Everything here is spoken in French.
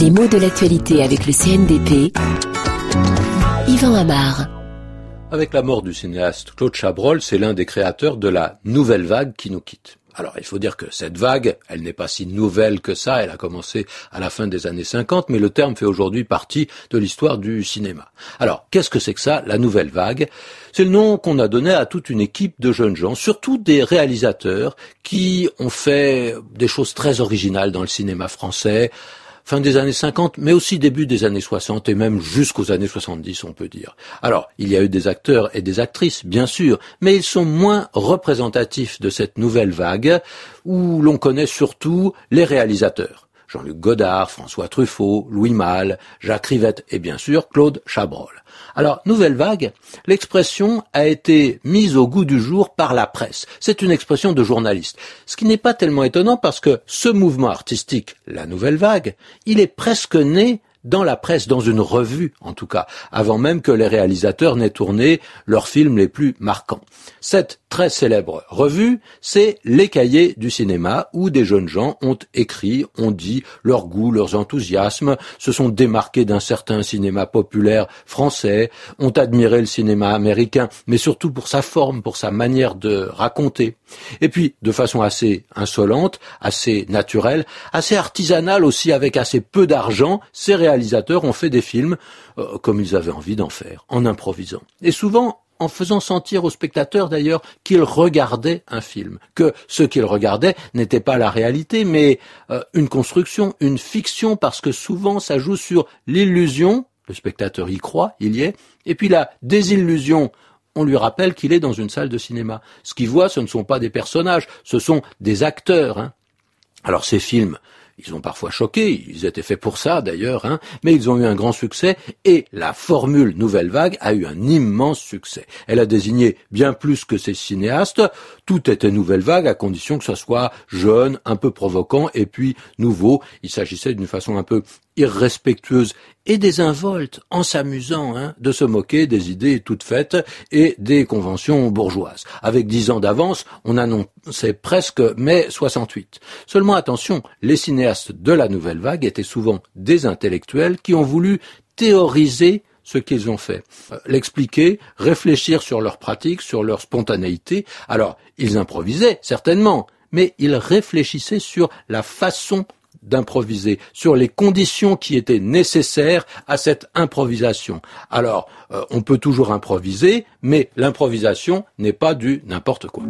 Les mots de l'actualité avec le CNDP. Yvan Amar. Avec la mort du cinéaste Claude Chabrol, c'est l'un des créateurs de la nouvelle vague qui nous quitte. Alors, il faut dire que cette vague, elle n'est pas si nouvelle que ça, elle a commencé à la fin des années 50, mais le terme fait aujourd'hui partie de l'histoire du cinéma. Alors, qu'est-ce que c'est que ça, la nouvelle vague? C'est le nom qu'on a donné à toute une équipe de jeunes gens, surtout des réalisateurs qui ont fait des choses très originales dans le cinéma français, fin des années 50, mais aussi début des années 60 et même jusqu'aux années 70, on peut dire. Alors, il y a eu des acteurs et des actrices, bien sûr, mais ils sont moins représentatifs de cette nouvelle vague où l'on connaît surtout les réalisateurs. Jean-Luc Godard, François Truffaut, Louis Malle, Jacques Rivette et bien sûr Claude Chabrol. Alors, nouvelle vague, l'expression a été mise au goût du jour par la presse. C'est une expression de journaliste. Ce qui n'est pas tellement étonnant parce que ce mouvement artistique, la nouvelle vague, il est presque né dans la presse, dans une revue en tout cas, avant même que les réalisateurs n'aient tourné leurs films les plus marquants. Cette très célèbre revue, c'est Les Cahiers du cinéma, où des jeunes gens ont écrit, ont dit leurs goûts, leurs enthousiasmes, se sont démarqués d'un certain cinéma populaire français, ont admiré le cinéma américain, mais surtout pour sa forme, pour sa manière de raconter. Et puis, de façon assez insolente, assez naturelle, assez artisanale aussi, avec assez peu d'argent, ces réalisateurs ont fait des films euh, comme ils avaient envie d'en faire, en improvisant. Et souvent en faisant sentir aux spectateurs d'ailleurs qu'ils regardaient un film, que ce qu'ils regardaient n'était pas la réalité, mais euh, une construction, une fiction, parce que souvent ça joue sur l'illusion, le spectateur y croit, il y est, et puis la désillusion, on lui rappelle qu'il est dans une salle de cinéma. Ce qu'il voit, ce ne sont pas des personnages, ce sont des acteurs. Hein. Alors ces films, ils ont parfois choqué, ils étaient faits pour ça d'ailleurs, hein, mais ils ont eu un grand succès et la formule Nouvelle Vague a eu un immense succès. Elle a désigné bien plus que ces cinéastes, tout était Nouvelle Vague à condition que ce soit jeune, un peu provoquant et puis nouveau. Il s'agissait d'une façon un peu irrespectueuse et désinvolte, en s'amusant hein, de se moquer des idées toutes faites et des conventions bourgeoises. Avec dix ans d'avance, on annonçait presque mai 68. Seulement attention, les cinéastes de la nouvelle vague étaient souvent des intellectuels qui ont voulu théoriser ce qu'ils ont fait, euh, l'expliquer, réfléchir sur leur pratique, sur leur spontanéité. Alors, ils improvisaient, certainement, mais ils réfléchissaient sur la façon d'improviser, sur les conditions qui étaient nécessaires à cette improvisation. Alors, euh, on peut toujours improviser, mais l'improvisation n'est pas du n'importe quoi.